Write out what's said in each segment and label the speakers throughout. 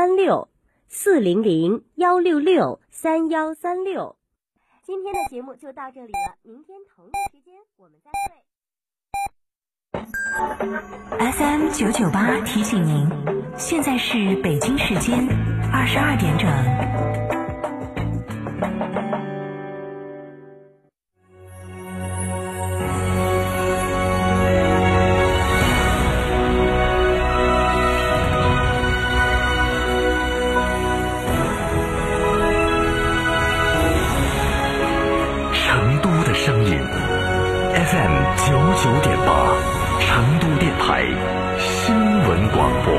Speaker 1: 三六四零零幺六六三幺三六。今天的节目就到这里了，明天同一时间我们再会。
Speaker 2: FM 九九八提醒您，现在是北京时间二十二点整。
Speaker 3: FM 九九点八，成都电台新闻广播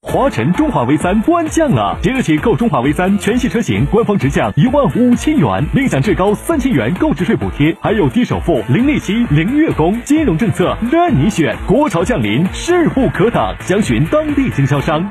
Speaker 4: 华晨中华 V 三官降了，即日起购中华 V 三全系车型，官方直降一万五千元，另享最高三千元购置税补贴，还有低首付、零利息、零月供，金融政策任你选。国潮降临，势不可挡，详询当地经销商。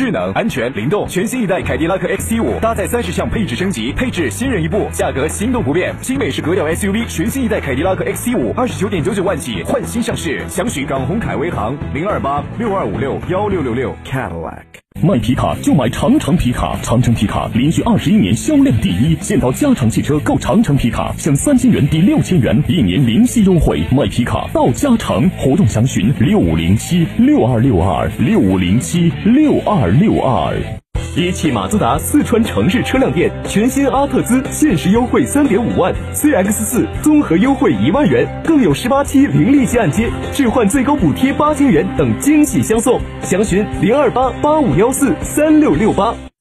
Speaker 5: 智能、安全、灵动，全新一代凯迪拉克 XT 五搭载三十项配置升级，配置新人一部，价格心动不变。新美式格调 SUV，全新一代凯迪拉克 XT 五二十九点九九万起换新上市，详询港宏凯威行零二八六二五六幺六六六 Cadillac。
Speaker 4: 卖皮卡就买长城皮卡，长城皮卡连续二十一年销量第一。现到加长汽车购长城皮卡，享三千元抵六千元，一年零息优惠。卖皮卡到加长，活动详询六五零七六二六二六五零七六二六二。一汽马自达四川城市车辆店，全新阿特兹限时优惠三点五万，CX 四综合优惠一万元，更有十八期零利息按揭，置换最高补贴八千元等惊喜相送。详询零二八八五幺四三六六八。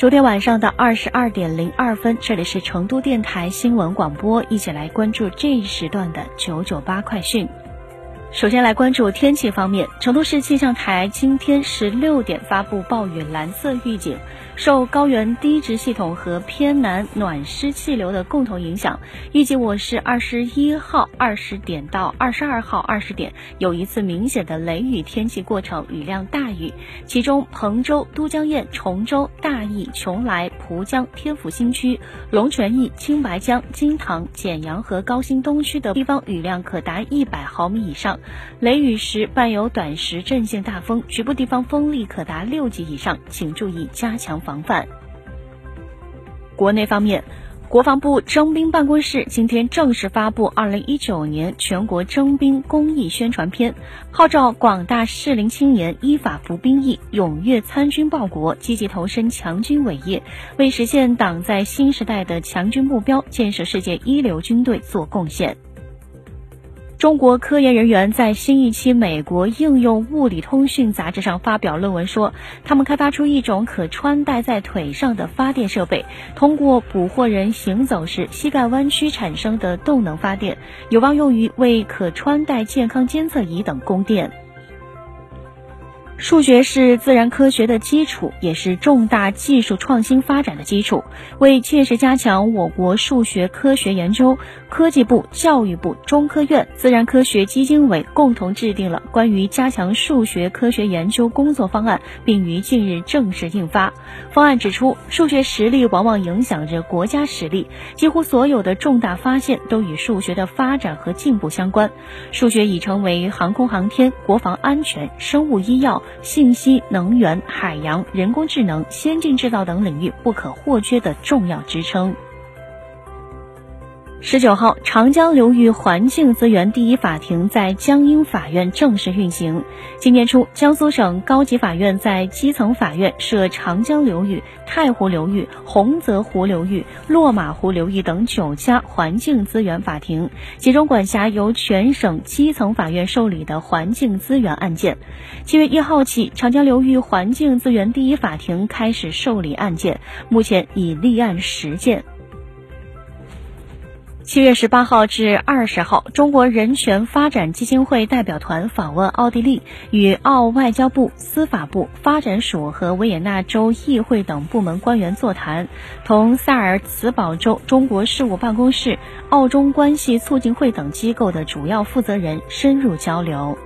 Speaker 6: 昨天晚上的二十二点零二分，这里是成都电台新闻广播，一起来关注这一时段的九九八快讯。首先来关注天气方面，成都市气象台今天十六点发布暴雨蓝色预警。受高原低值系统和偏南暖湿气流的共同影响，预计我市二十一号二十点到二十二号二十点有一次明显的雷雨天气过程，雨量大雨。其中，彭州、都江堰、崇州、大邑、邛崃、吴江、天府新区、龙泉驿、青白江、金堂、简阳和高新东区的地方雨量可达一百毫米以上，雷雨时伴有短时阵性大风，局部地方风力可达六级以上，请注意加强。防范。国内方面，国防部征兵办公室今天正式发布二零一九年全国征兵公益宣传片，号召广大适龄青年依法服兵役，踊跃参军报国，积极投身强军伟业，为实现党在新时代的强军目标、建设世界一流军队做贡献。中国科研人员在新一期美国应用物理通讯杂志上发表论文说，他们开发出一种可穿戴在腿上的发电设备，通过捕获人行走时膝盖弯曲产生的动能发电，有望用于为可穿戴健康监测仪等供电。数学是自然科学的基础，也是重大技术创新发展的基础。为切实加强我国数学科学研究，科技部、教育部、中科院、自然科学基金委共同制定了关于加强数学科学研究工作方案，并于近日正式印发。方案指出，数学实力往往影响着国家实力，几乎所有的重大发现都与数学的发展和进步相关。数学已成为航空航天、国防安全、生物医药。信息、能源、海洋、人工智能、先进制造等领域不可或缺的重要支撑。十九号，长江流域环境资源第一法庭在江阴法院正式运行。今年初，江苏省高级法院在基层法院设长江流域、太湖流域、洪泽湖流域、落马湖流域等九家环境资源法庭，集中管辖由全省基层法院受理的环境资源案件。七月一号起，长江流域环境资源第一法庭开始受理案件，目前已立案十件。七月十八号至二十号，中国人权发展基金会代表团访问奥地利，与澳外交部、司法部、发展署和维也纳州议会等部门官员座谈，同萨尔茨堡州中国事务办公室、澳中关系促进会等机构的主要负责人深入交流。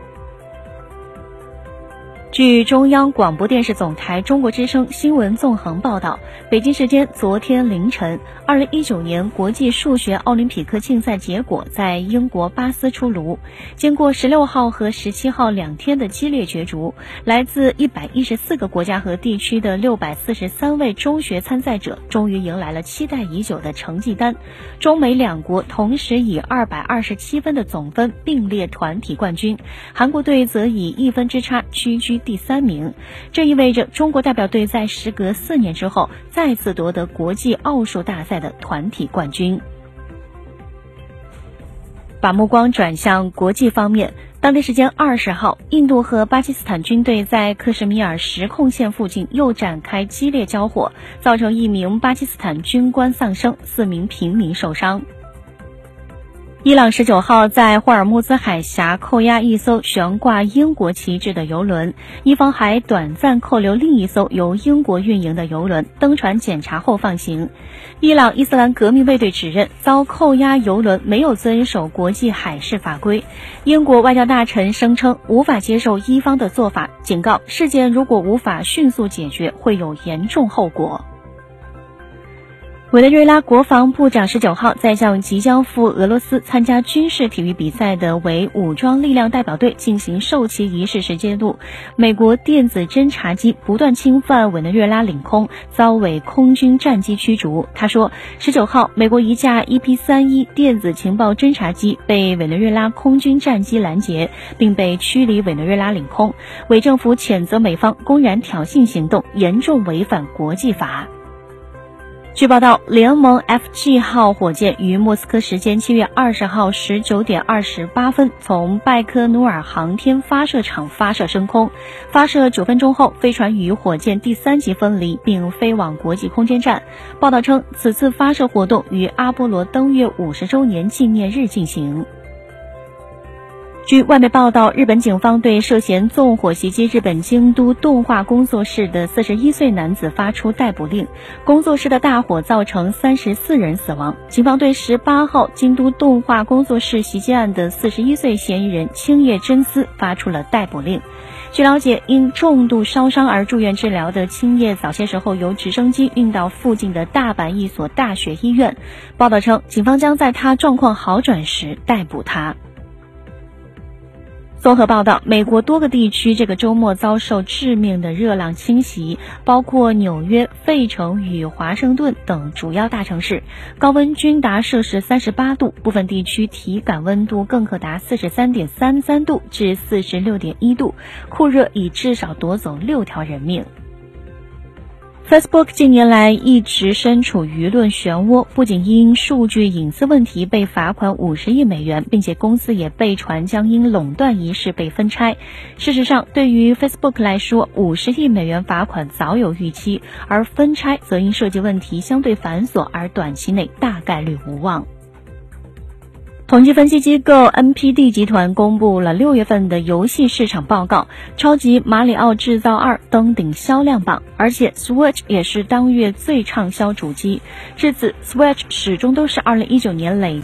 Speaker 6: 据中央广播电视总台中国之声新闻纵横报道，北京时间昨天凌晨，二零一九年国际数学奥林匹克竞赛结果在英国巴斯出炉。经过十六号和十七号两天的激烈角逐，来自一百一十四个国家和地区的六百四十三位中学参赛者，终于迎来了期待已久的成绩单。中美两国同时以二百二十七分的总分并列团体冠军，韩国队则以一分之差屈居。第三名，这意味着中国代表队在时隔四年之后再次夺得国际奥数大赛的团体冠军。把目光转向国际方面，当地时间二十号，印度和巴基斯坦军队在克什米尔实控线附近又展开激烈交火，造成一名巴基斯坦军官丧生，四名平民受伤。伊朗十九号在霍尔木兹海峡扣押一艘悬挂英国旗帜的油轮，伊方还短暂扣留另一艘由英国运营的油轮，登船检查后放行。伊朗伊斯兰革命卫队指认遭扣押油轮没有遵守国际海事法规。英国外交大臣声称无法接受伊方的做法，警告事件如果无法迅速解决，会有严重后果。委内瑞拉国防部长十九号在向即将赴俄罗斯参加军事体育比赛的为武装力量代表队进行授旗仪式时揭露，美国电子侦察机不断侵犯委内瑞拉领空，遭委空军战机驱逐。他说，十九号美国一架 EP 三一电子情报侦察机被委内瑞拉空军战机拦截，并被驱离委内瑞拉领空。委政府谴责美方公然挑衅行动，严重违反国际法。据报道，联盟 FG 号火箭于莫斯科时间七月二十号十九点二十八分从拜科努尔航天发射场发射升空。发射九分钟后，飞船与火箭第三级分离，并飞往国际空间站。报道称，此次发射活动于阿波罗登月五十周年纪念日进行。据外媒报道，日本警方对涉嫌纵火袭击日本京都动画工作室的四十一岁男子发出逮捕令。工作室的大火造成三十四人死亡。警方对十八号京都动画工作室袭击案的四十一岁嫌疑人青叶真司发出了逮捕令。据了解，因重度烧伤而住院治疗的青叶早些时候由直升机运到附近的大阪一所大学医院。报道称，警方将在他状况好转时逮捕他。综合报道，美国多个地区这个周末遭受致命的热浪侵袭，包括纽约、费城与华盛顿等主要大城市，高温均达摄氏三十八度，部分地区体感温度更可达四十三点三三度至四十六点一度，酷热已至少夺走六条人命。Facebook 近年来一直身处舆论漩涡，不仅因数据隐私问题被罚款五十亿美元，并且公司也被传将因垄断一事被分拆。事实上，对于 Facebook 来说，五十亿美元罚款早有预期，而分拆则因涉及问题相对繁琐而短期内大概率无望。统计分析机构 NPD 集团公布了六月份的游戏市场报告，超级马里奥制造二登顶销量榜，而且 Switch 也是当月最畅销主机。至此，Switch 始终都是2019年累。